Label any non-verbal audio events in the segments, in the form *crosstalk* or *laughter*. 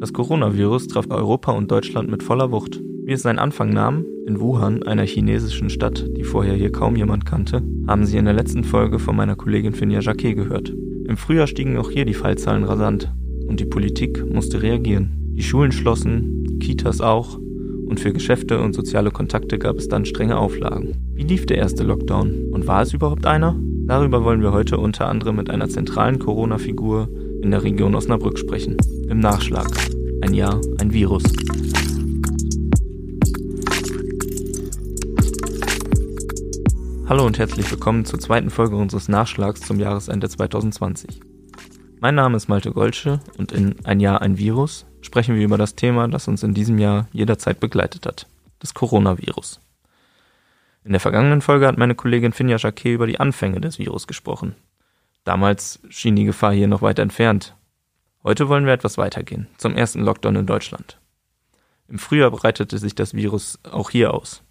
Das Coronavirus traf Europa und Deutschland mit voller Wucht. Wie es seinen Anfang nahm, in Wuhan, einer chinesischen Stadt, die vorher hier kaum jemand kannte, haben Sie in der letzten Folge von meiner Kollegin Finja Jacquet gehört. Im Frühjahr stiegen auch hier die Fallzahlen rasant und die Politik musste reagieren. Die Schulen schlossen, Kitas auch und für Geschäfte und soziale Kontakte gab es dann strenge Auflagen. Wie lief der erste Lockdown und war es überhaupt einer? Darüber wollen wir heute unter anderem mit einer zentralen Corona-Figur in der Region Osnabrück sprechen. Im Nachschlag. Ein Jahr, ein Virus. Hallo und herzlich willkommen zur zweiten Folge unseres Nachschlags zum Jahresende 2020. Mein Name ist Malte Golsche und in Ein Jahr, ein Virus sprechen wir über das Thema, das uns in diesem Jahr jederzeit begleitet hat, das Coronavirus. In der vergangenen Folge hat meine Kollegin Finja Jacquet über die Anfänge des Virus gesprochen. Damals schien die Gefahr hier noch weit entfernt. Heute wollen wir etwas weitergehen, zum ersten Lockdown in Deutschland. Im Frühjahr breitete sich das Virus auch hier aus.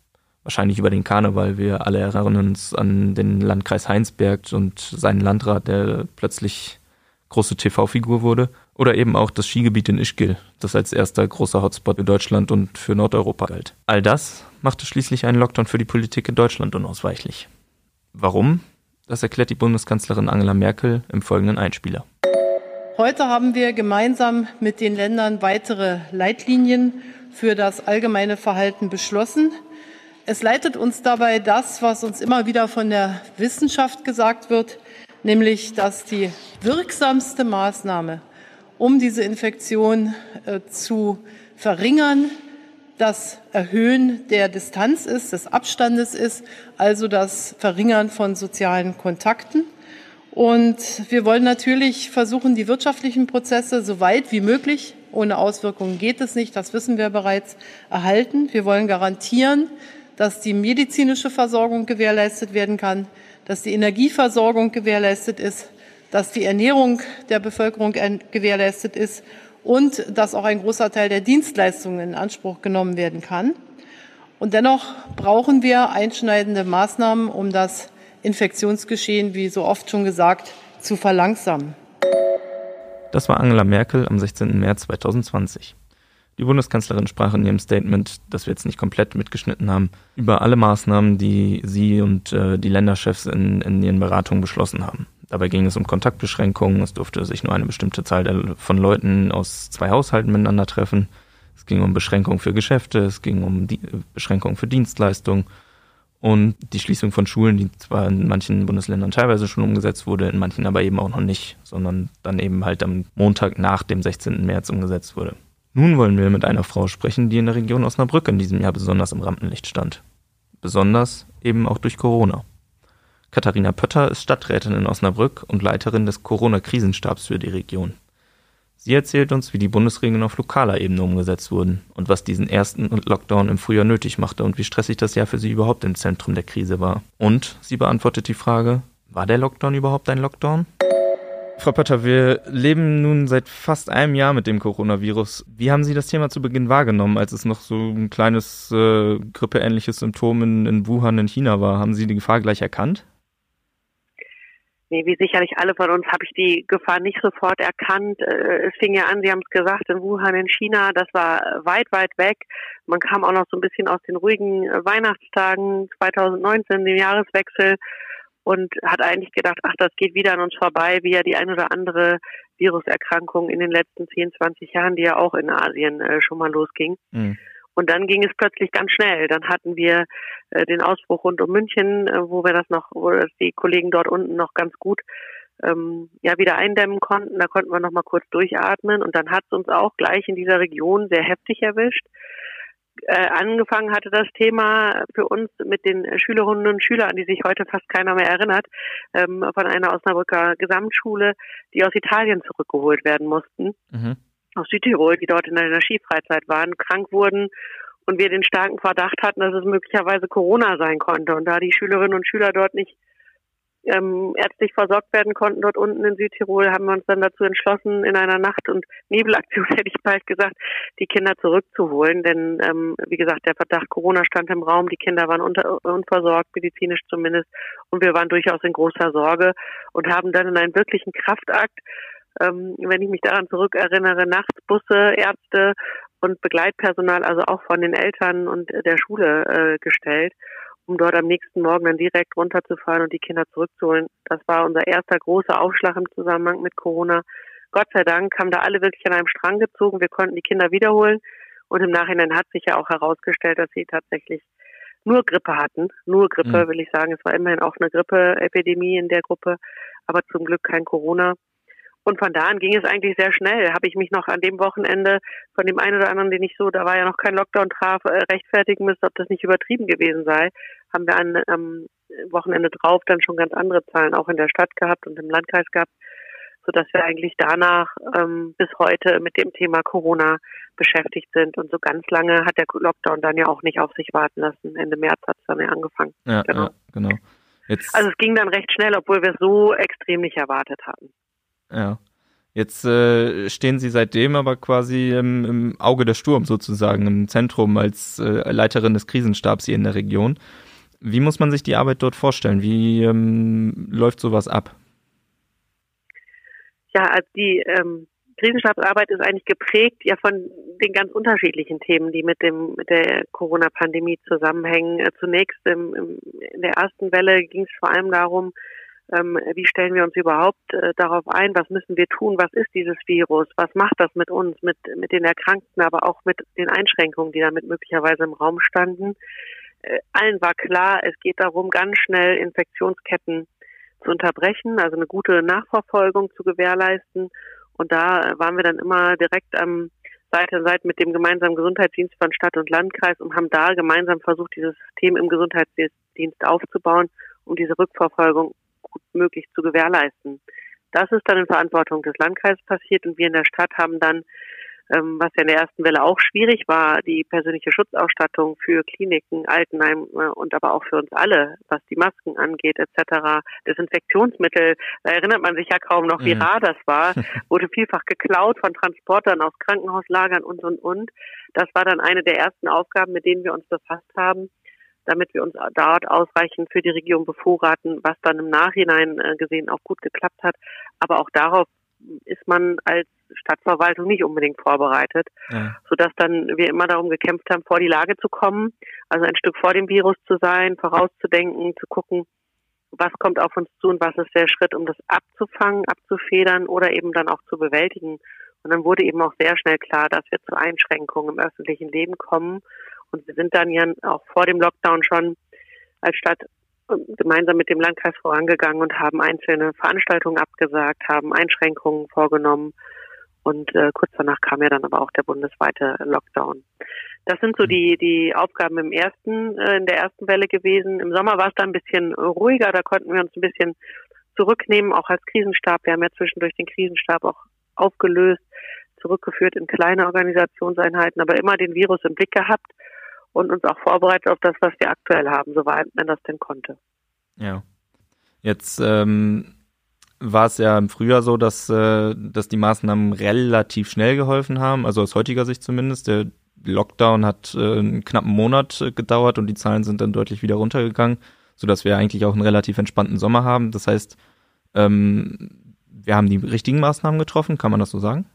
Wahrscheinlich über den Karneval. Wir alle erinnern uns an den Landkreis Heinsberg und seinen Landrat, der plötzlich große TV-Figur wurde. Oder eben auch das Skigebiet in Ischgl, das als erster großer Hotspot für Deutschland und für Nordeuropa galt. All das machte schließlich einen Lockdown für die Politik in Deutschland unausweichlich. Warum? Das erklärt die Bundeskanzlerin Angela Merkel im folgenden Einspieler. Heute haben wir gemeinsam mit den Ländern weitere Leitlinien für das allgemeine Verhalten beschlossen. Es leitet uns dabei das, was uns immer wieder von der Wissenschaft gesagt wird, nämlich dass die wirksamste Maßnahme, um diese Infektion äh, zu verringern, das Erhöhen der Distanz ist, des Abstandes ist, also das Verringern von sozialen Kontakten. Und wir wollen natürlich versuchen, die wirtschaftlichen Prozesse so weit wie möglich, ohne Auswirkungen geht es nicht, das wissen wir bereits, erhalten. Wir wollen garantieren, dass die medizinische Versorgung gewährleistet werden kann, dass die Energieversorgung gewährleistet ist, dass die Ernährung der Bevölkerung gewährleistet ist und dass auch ein großer Teil der Dienstleistungen in Anspruch genommen werden kann. Und dennoch brauchen wir einschneidende Maßnahmen, um das Infektionsgeschehen, wie so oft schon gesagt, zu verlangsamen. Das war Angela Merkel am 16. März 2020. Die Bundeskanzlerin sprach in ihrem Statement, das wir jetzt nicht komplett mitgeschnitten haben, über alle Maßnahmen, die sie und äh, die Länderchefs in, in ihren Beratungen beschlossen haben. Dabei ging es um Kontaktbeschränkungen. Es durfte sich nur eine bestimmte Zahl von Leuten aus zwei Haushalten miteinander treffen. Es ging um Beschränkungen für Geschäfte, es ging um die Beschränkungen für Dienstleistungen und die Schließung von Schulen, die zwar in manchen Bundesländern teilweise schon umgesetzt wurde, in manchen aber eben auch noch nicht, sondern dann eben halt am Montag nach dem 16. März umgesetzt wurde. Nun wollen wir mit einer Frau sprechen, die in der Region Osnabrück in diesem Jahr besonders im Rampenlicht stand. Besonders eben auch durch Corona. Katharina Pötter ist Stadträtin in Osnabrück und Leiterin des Corona-Krisenstabs für die Region. Sie erzählt uns, wie die Bundesregeln auf lokaler Ebene umgesetzt wurden und was diesen ersten Lockdown im Frühjahr nötig machte und wie stressig das Jahr für sie überhaupt im Zentrum der Krise war. Und sie beantwortet die Frage, war der Lockdown überhaupt ein Lockdown? Frau Pötter, wir leben nun seit fast einem Jahr mit dem Coronavirus. Wie haben Sie das Thema zu Beginn wahrgenommen, als es noch so ein kleines äh, grippeähnliches Symptom in, in Wuhan in China war? Haben Sie die Gefahr gleich erkannt? Nee, wie sicherlich alle von uns habe ich die Gefahr nicht sofort erkannt. Äh, es fing ja an, Sie haben es gesagt, in Wuhan in China, das war weit, weit weg. Man kam auch noch so ein bisschen aus den ruhigen äh, Weihnachtstagen 2019, dem Jahreswechsel und hat eigentlich gedacht, ach, das geht wieder an uns vorbei, wie ja die ein oder andere Viruserkrankung in den letzten 10, 20 Jahren, die ja auch in Asien äh, schon mal losging. Mhm. Und dann ging es plötzlich ganz schnell. Dann hatten wir äh, den Ausbruch rund um München, äh, wo wir das noch, wo das die Kollegen dort unten noch ganz gut ähm, ja wieder eindämmen konnten. Da konnten wir noch mal kurz durchatmen. Und dann hat es uns auch gleich in dieser Region sehr heftig erwischt. Äh, angefangen hatte das Thema für uns mit den Schülerinnen und Schülern, an die sich heute fast keiner mehr erinnert, ähm, von einer Osnabrücker Gesamtschule, die aus Italien zurückgeholt werden mussten. Mhm aus Südtirol, die dort in einer Skifreizeit waren, krank wurden und wir den starken Verdacht hatten, dass es möglicherweise Corona sein konnte. Und da die Schülerinnen und Schüler dort nicht ähm, ärztlich versorgt werden konnten, dort unten in Südtirol, haben wir uns dann dazu entschlossen, in einer Nacht- und Nebelaktion, *laughs* hätte ich bald gesagt, die Kinder zurückzuholen. Denn, ähm, wie gesagt, der Verdacht Corona stand im Raum, die Kinder waren unter, unversorgt, medizinisch zumindest, und wir waren durchaus in großer Sorge und haben dann in einen wirklichen Kraftakt Ähm, wenn ich mich daran zurückerinnere, nachts Busse, Ärzte und Begleitpersonal, also auch von den Eltern und der Schule äh, gestellt, um dort am nächsten Morgen dann direkt runterzufahren und die Kinder zurückzuholen. Das war unser erster großer Aufschlag im Zusammenhang mit Corona. Gott sei Dank haben da alle wirklich an einem Strang gezogen. Wir konnten die Kinder wiederholen. Und im Nachhinein hat sich ja auch herausgestellt, dass sie tatsächlich nur Grippe hatten. Nur Grippe, mhm. will ich sagen. Es war immerhin auch eine Grippeepidemie in der Gruppe, aber zum Glück kein Corona. Und von da an ging es eigentlich sehr schnell. Habe ich mich noch an dem Wochenende von dem einen oder anderen, den ich so, da war ja noch kein Lockdown traf, äh, rechtfertigen müsste, ob das nicht übertrieben gewesen sei. Haben wir am ähm, Wochenende drauf dann schon ganz andere Zahlen auch in der Stadt gehabt und im Landkreis gehabt sodass wir eigentlich danach ähm, bis heute mit dem Thema Corona beschäftigt sind. Und so ganz lange hat der Lockdown dann ja auch nicht auf sich warten lassen. Ende März hat es dann ja angefangen. Ja, genau. Ja, genau. Jetzt, also es ging dann recht schnell, obwohl wir es so extrem nicht erwartet hatten. Ja. Jetzt äh, stehen Sie seitdem aber quasi im, im Auge der Sturm sozusagen, im Zentrum als äh, Leiterin des Krisenstabs hier in der Region. Wie muss man sich die Arbeit dort vorstellen? Wie ähm, läuft sowas ab? ja, also die ähm, Krisenstabsarbeit ist eigentlich geprägt ja von den ganz unterschiedlichen Themen, die mit dem mit der Corona-Pandemie zusammenhängen. Äh, zunächst im, im, in der ersten Welle ging es vor allem darum, wie stellen wir uns überhaupt äh, darauf ein, was müssen wir tun, was ist dieses Virus, was macht das mit uns, mit, mit den Erkrankten, aber auch mit den Einschränkungen, die damit möglicherweise im Raum standen. Äh, allen war klar, es geht darum, ganz schnell Infektionsketten zu unterbrechen, also eine gute Nachverfolgung zu gewährleisten. Und da waren wir dann immer direkt am Seite an Seite mit dem gemeinsamen Gesundheitsdienst von Stadt und Landkreis und haben da gemeinsam versucht, dieses System im Gesundheitsdienst aufzubauen, um diese Rückverfolgung gut möglich zu gewährleisten. Das ist dann in Verantwortung des Landkreises passiert und wir in der Stadt haben dann ähm, was ja in der ersten Welle auch schwierig war, die persönliche Schutzausstattung für Kliniken, Altenheim äh, und aber auch für uns alle, was die Masken angeht etc. Desinfektionsmittel, da erinnert man sich ja kaum noch, wie mhm. rar das war, *laughs* wurde vielfach geklaut von Transportern aus Krankenhauslagern und und und. Das war dann eine der ersten Aufgaben, mit denen wir uns befasst haben damit wir uns dort ausreichend für die Region bevorraten, was dann im Nachhinein äh, gesehen auch gut geklappt hat. Aber auch darauf ist man als Stadtverwaltung nicht unbedingt vorbereitet, ja. sodass dann wir immer darum gekämpft haben, vor die Lage zu kommen, also ein Stück vor dem Virus zu sein, vorauszudenken, zu gucken, was kommt auf uns zu und was ist der Schritt, um das abzufangen, abzufedern oder eben dann auch zu bewältigen. Und dann wurde eben auch sehr schnell klar, dass wir zu Einschränkungen im öffentlichen Leben kommen. Und wir sind dann ja auch vor dem Lockdown schon als Stadt gemeinsam mit dem Landkreis vorangegangen und haben einzelne Veranstaltungen abgesagt, haben Einschränkungen vorgenommen und äh, kurz danach kam ja dann aber auch der bundesweite Lockdown. Das sind so die die Aufgaben im ersten äh, in der ersten Welle gewesen. Im Sommer war es dann ein bisschen ruhiger, da konnten wir uns ein bisschen zurücknehmen, auch als Krisenstab. Wir haben ja zwischendurch den Krisenstab auch aufgelöst, zurückgeführt in kleine Organisationseinheiten, aber immer den Virus im Blick gehabt und uns auch vorbereitet auf das, was wir aktuell haben, soweit man das denn konnte. Ja. Jetzt ähm, war es ja im Frühjahr so, dass, äh, dass die Maßnahmen relativ schnell geholfen haben, also aus heutiger Sicht zumindest. Der Lockdown hat äh, einen knappen Monat äh, gedauert und die Zahlen sind dann deutlich wieder runtergegangen, sodass wir eigentlich auch einen relativ entspannten Sommer haben. Das heißt, ähm, wir haben die richtigen Maßnahmen getroffen, kann man das so sagen?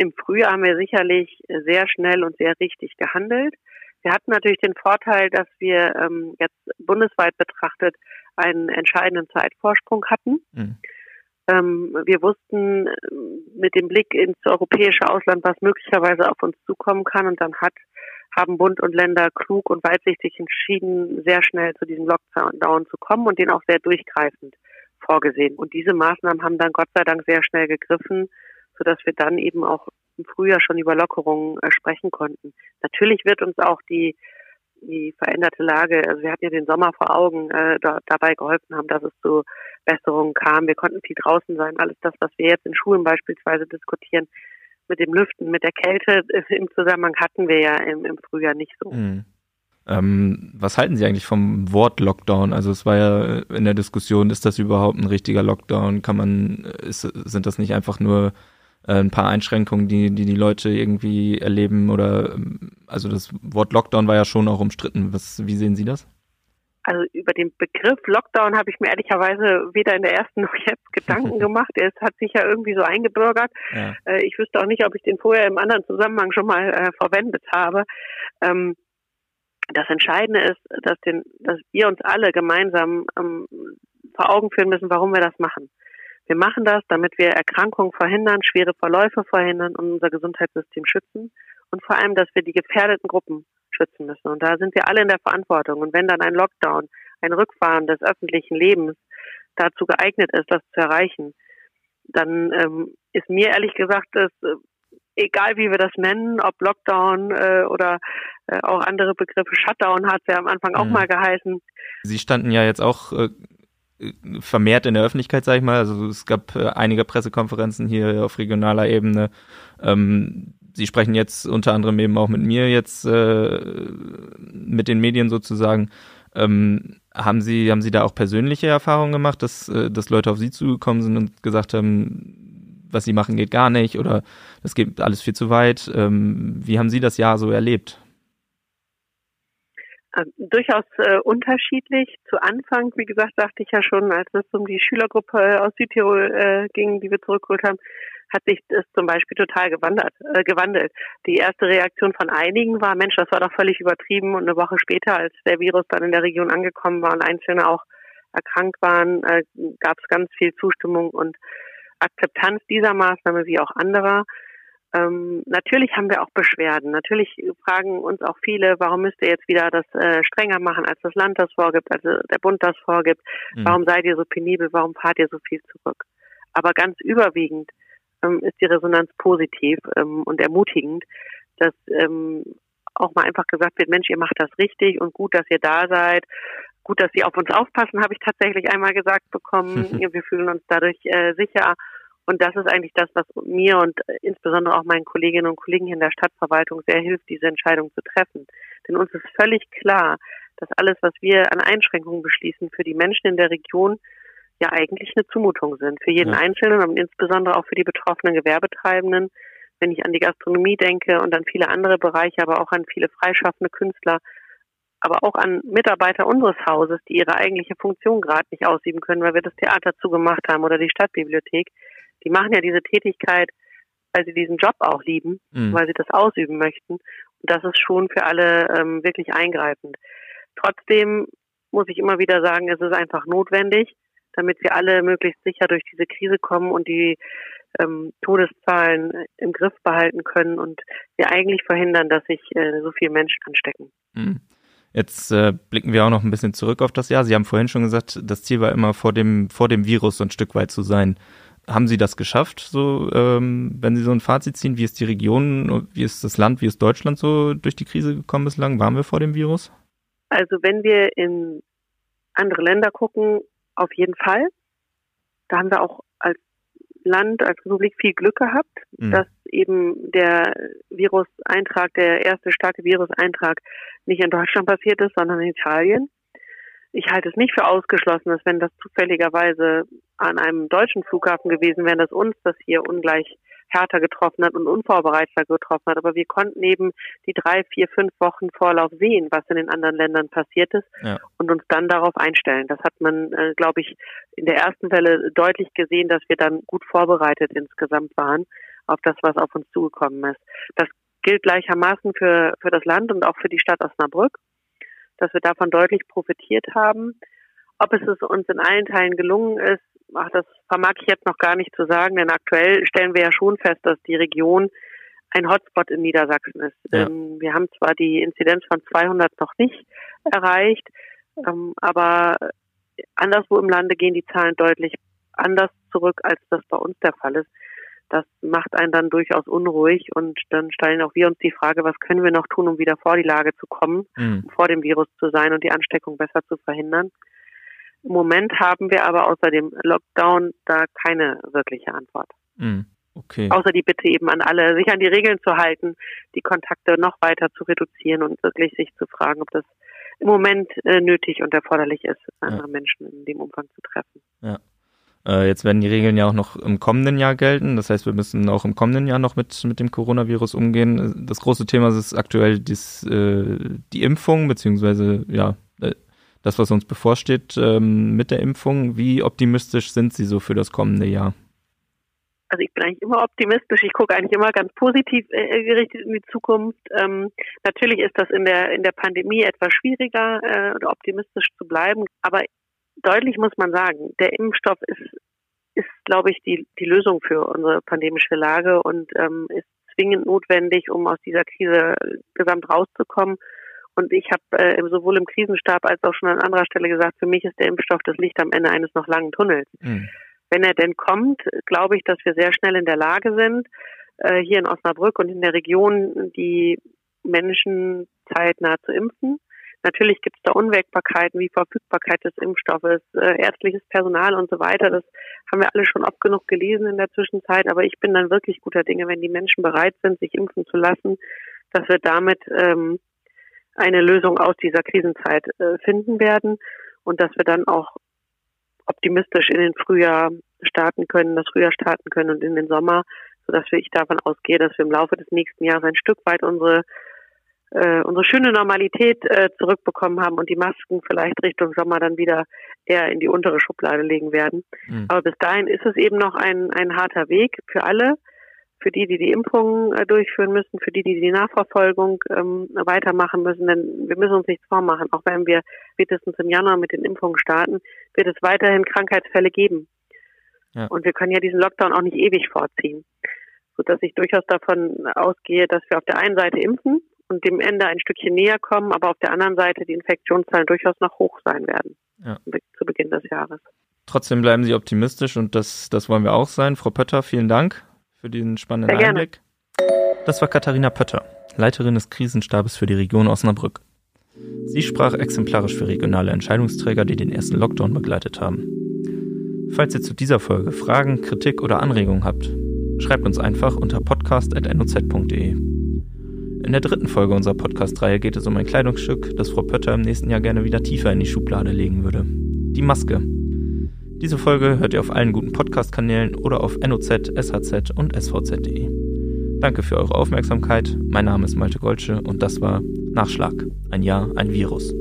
Im Frühjahr haben wir sicherlich sehr schnell und sehr richtig gehandelt. Wir hatten natürlich den Vorteil, dass wir ähm, jetzt bundesweit betrachtet einen entscheidenden Zeitvorsprung hatten. Mhm. Ähm, wir wussten äh, mit dem Blick ins europäische Ausland, was möglicherweise auf uns zukommen kann. Und dann hat, haben Bund und Länder klug und weitsichtig entschieden, sehr schnell zu diesem Lockdown zu kommen und den auch sehr durchgreifend vorgesehen. Und diese Maßnahmen haben dann Gott sei Dank sehr schnell gegriffen sodass wir dann eben auch im Frühjahr schon über Lockerungen äh, sprechen konnten. Natürlich wird uns auch die die veränderte Lage, also wir hatten ja den Sommer vor Augen, äh, da, dabei geholfen haben, dass es zu Besserungen kam. Wir konnten viel draußen sein. Alles das, was wir jetzt in Schulen beispielsweise diskutieren, mit dem Lüften, mit der Kälte im Zusammenhang hatten wir ja im, im Frühjahr nicht so. Mhm. Ähm, was halten Sie eigentlich vom Wort Lockdown? Also es war ja in der Diskussion, ist das überhaupt ein richtiger Lockdown? Kann man, ist, sind das nicht einfach nur äh, ein paar Einschränkungen, die, die die Leute irgendwie erleben oder also das Wort Lockdown war ja schon auch umstritten. Was, wie sehen Sie das? Also über den Begriff Lockdown habe ich mir ehrlicherweise weder in der ersten *laughs* noch jetzt Gedanken gemacht. Es hat sich ja irgendwie so eingebürgert. Ja. Äh, ich wüsste auch nicht, ob ich den vorher im anderen Zusammenhang schon mal äh, verwendet habe. Ähm, das Entscheidende ist, dass, den, dass wir uns alle gemeinsam ähm, vor Augen führen müssen, warum wir das machen. Wir machen das, damit wir Erkrankungen verhindern, schwere Verläufe verhindern und unser Gesundheitssystem schützen und vor allem, dass wir die gefährdeten Gruppen schützen müssen. Und da sind wir alle in der Verantwortung. Und wenn dann ein Lockdown, ein Rückfahren des öffentlichen Lebens dazu geeignet ist, das zu erreichen, dann ähm, ist mir ehrlich gesagt, dass, äh, egal wie wir das nennen, ob Lockdown äh, oder äh, auch andere Begriffe, Shutdown hat es ja am Anfang auch mhm. mal geheißen. Sie standen ja jetzt auch äh, vermehrt in der Öffentlichkeit, sag ich mal. Also es gab äh, einige Pressekonferenzen hier auf regionaler Ebene. Ähm, Sie sprechen jetzt unter anderem eben auch mit mir jetzt äh, mit den Medien sozusagen. Ähm, haben Sie haben Sie da auch persönliche Erfahrungen gemacht, dass äh, dass Leute auf Sie zugekommen sind und gesagt haben, was Sie machen geht gar nicht oder das geht alles viel zu weit? Ähm, wie haben Sie das Jahr so erlebt? Äh, durchaus äh, unterschiedlich. Zu Anfang, wie gesagt, dachte ich ja schon, als es um die Schülergruppe aus Südtirol äh, ging, die wir zurückgeholt haben, hat sich das zum Beispiel total gewandert, äh, gewandelt. Die erste Reaktion von einigen war, Mensch, das war doch völlig übertrieben. Und eine Woche später, als der Virus dann in der Region angekommen war und Einzelne auch erkrankt waren, äh, gab es ganz viel Zustimmung und Akzeptanz dieser Maßnahme wie auch anderer. Ähm, natürlich haben wir auch Beschwerden. Natürlich fragen uns auch viele, warum müsst ihr jetzt wieder das äh, strenger machen, als das Land das vorgibt, als der Bund das vorgibt? Mhm. Warum seid ihr so penibel? Warum fahrt ihr so viel zurück? Aber ganz überwiegend ähm, ist die Resonanz positiv ähm, und ermutigend, dass ähm, auch mal einfach gesagt wird, Mensch, ihr macht das richtig und gut, dass ihr da seid. Gut, dass Sie auf uns aufpassen, habe ich tatsächlich einmal gesagt bekommen. *laughs* Wir fühlen uns dadurch äh, sicher und das ist eigentlich das, was mir und insbesondere auch meinen Kolleginnen und Kollegen hier in der Stadtverwaltung sehr hilft, diese Entscheidung zu treffen. Denn uns ist völlig klar, dass alles, was wir an Einschränkungen beschließen, für die Menschen in der Region ja eigentlich eine Zumutung sind. Für jeden ja. Einzelnen und insbesondere auch für die betroffenen Gewerbetreibenden. Wenn ich an die Gastronomie denke und an viele andere Bereiche, aber auch an viele freischaffende Künstler, aber auch an Mitarbeiter unseres Hauses, die ihre eigentliche Funktion gerade nicht ausüben können, weil wir das Theater zugemacht haben oder die Stadtbibliothek, die machen ja diese Tätigkeit, weil sie diesen Job auch lieben, mhm. weil sie das ausüben möchten. Und das ist schon für alle ähm, wirklich eingreifend. Trotzdem muss ich immer wieder sagen, es ist einfach notwendig, damit wir alle möglichst sicher durch diese Krise kommen und die ähm, Todeszahlen im Griff behalten können und wir eigentlich verhindern, dass sich äh, so viele Menschen anstecken. Mhm. Jetzt äh, blicken wir auch noch ein bisschen zurück auf das Jahr. Sie haben vorhin schon gesagt, das Ziel war immer vor dem vor dem Virus so ein Stück weit zu sein haben Sie das geschafft, so ähm, wenn Sie so ein Fazit ziehen? Wie ist die Region, wie ist das Land, wie ist Deutschland so durch die Krise gekommen bislang? Waren wir vor dem Virus? Also wenn wir in andere Länder gucken, auf jeden Fall. Da haben wir auch als Land, als Republik viel Glück gehabt, mhm. dass eben der Viruseintrag, der erste starke Viruseintrag nicht in Deutschland passiert ist, sondern in Italien ich halte es nicht für ausgeschlossen, dass wenn das zufälligerweise an einem deutschen Flughafen gewesen wäre, dass uns das hier ungleich härter getroffen hat und unvorbereiteter getroffen hat. Aber wir konnten eben die drei, vier, fünf Wochen Vorlauf sehen, was in den anderen Ländern passiert ist ja. und uns dann darauf einstellen. Das hat man, äh, glaube ich, in der ersten Welle deutlich gesehen, dass wir dann gut vorbereitet insgesamt waren auf das, was auf uns zugekommen ist. Das gilt gleichermaßen für, für das Land und auch für die Stadt Osnabrück dass wir davon deutlich profitiert haben. Ob es uns in allen Teilen gelungen ist, ach, das vermag ich jetzt noch gar nicht zu sagen, denn aktuell stellen wir ja schon fest, dass die Region ein Hotspot in Niedersachsen ist. Ja. wir haben zwar die Inzidenz von 200 noch nicht erreicht, ähm, aber anderswo im Lande gehen die Zahlen deutlich anders zurück, als das bei uns der Fall ist das macht einen dann durchaus unruhig und dann stellen auch wir uns die Frage, was können wir noch tun, um wieder vor die Lage zu kommen, mhm. vor dem Virus zu sein und die Ansteckung besser zu verhindern. Im Moment haben wir aber außer dem Lockdown da keine wirkliche Antwort. Mhm. Okay. Außer die Bitte eben an alle, sich an die Regeln zu halten, die Kontakte noch weiter zu reduzieren und wirklich sich zu fragen, ob das im Moment äh, nötig und erforderlich ist, andere ja. Menschen in dem Umfang zu treffen. Ja. Äh, jetzt werden die Regeln ja auch noch im kommenden Jahr gelten. Das heißt, wir müssen auch im kommenden Jahr noch mit, mit dem Coronavirus umgehen. Das große Thema ist aktuell dies, äh, die Impfung, beziehungsweise ja, äh, das, was uns bevorsteht ähm, mit der Impfung. Wie optimistisch sind Sie so für das kommende Jahr? Also ich bin eigentlich immer optimistisch. Ich gucke eigentlich immer ganz positiv äh, gerichtet in die Zukunft. Ähm, natürlich ist das in der in der Pandemie etwas schwieriger, äh, optimistisch zu bleiben. Aber deutlich muss man sagen, der Impfstoff ist ist, glaube ich, die die Lösung für unsere pandemische Lage und ähm, ist zwingend notwendig, um aus dieser Krise gesamt rauszukommen. Und ich habe äh, sowohl im Krisenstab als auch schon an anderer Stelle gesagt, für mich ist der Impfstoff das Licht am Ende eines noch langen Tunnels. Mhm. Wenn er denn kommt, glaube ich, dass wir sehr schnell in der Lage sind, äh, hier in Osnabrück und in der Region die Menschen zeitnah zu impfen. Natürlich gibt es da Unwägbarkeiten wie Verfügbarkeit des Impfstoffes, äh, ärztliches Personal und so weiter. Das haben wir alle schon oft genug gelesen in der Zwischenzeit. Aber ich bin dann wirklich guter Dinge, wenn die Menschen bereit sind, sich impfen zu lassen, dass wir damit ähm, eine Lösung aus dieser Krisenzeit äh, finden werden und dass wir dann auch optimistisch in den Frühjahr starten können, das Frühjahr starten können und in den Sommer, sodass ich davon ausgehe, dass wir im Laufe des nächsten Jahres ein Stück weit unsere äh, unsere schöne Normalität äh, zurückbekommen haben und die Masken vielleicht Richtung Sommer dann wieder eher in die untere Schublade legen werden. Mhm. Aber bis dahin ist es eben noch ein, ein harter Weg für alle, für die, die die Impfungen äh, durchführen müssen, für die, die die Nachverfolgung ähm, weitermachen müssen. Denn wir müssen uns nichts vormachen. Auch wenn wir spätestens im Januar mit den Impfungen starten, wird es weiterhin Krankheitsfälle geben. Ja. Und wir können ja diesen Lockdown auch nicht ewig vorziehen. Sodass ich durchaus davon ausgehe, dass wir auf der einen Seite impfen und dem Ende ein Stückchen näher kommen, aber auf der anderen Seite die Infektionszahlen durchaus noch hoch sein werden ja. zu Beginn des Jahres. Trotzdem bleiben Sie optimistisch und das, das wollen wir auch sein. Frau Pötter, vielen Dank für diesen spannenden Sehr Einblick. Das war Katharina Pötter, Leiterin des Krisenstabes für die Region Osnabrück. Sie sprach exemplarisch für regionale Entscheidungsträger, die den ersten Lockdown begleitet haben. Falls ihr zu dieser Folge Fragen, Kritik oder Anregungen habt, schreibt uns einfach unter podcast.noz.de. In der dritten Folge unserer Podcast-Reihe geht es um ein Kleidungsstück, das Frau Pötter im nächsten Jahr gerne wieder tiefer in die Schublade legen würde. Die Maske. Diese Folge hört ihr auf allen guten Podcast-Kanälen oder auf NOZ, SHZ und SVZ.de. Danke für eure Aufmerksamkeit. Mein Name ist Malte Golsche und das war Nachschlag. Ein Jahr, ein Virus.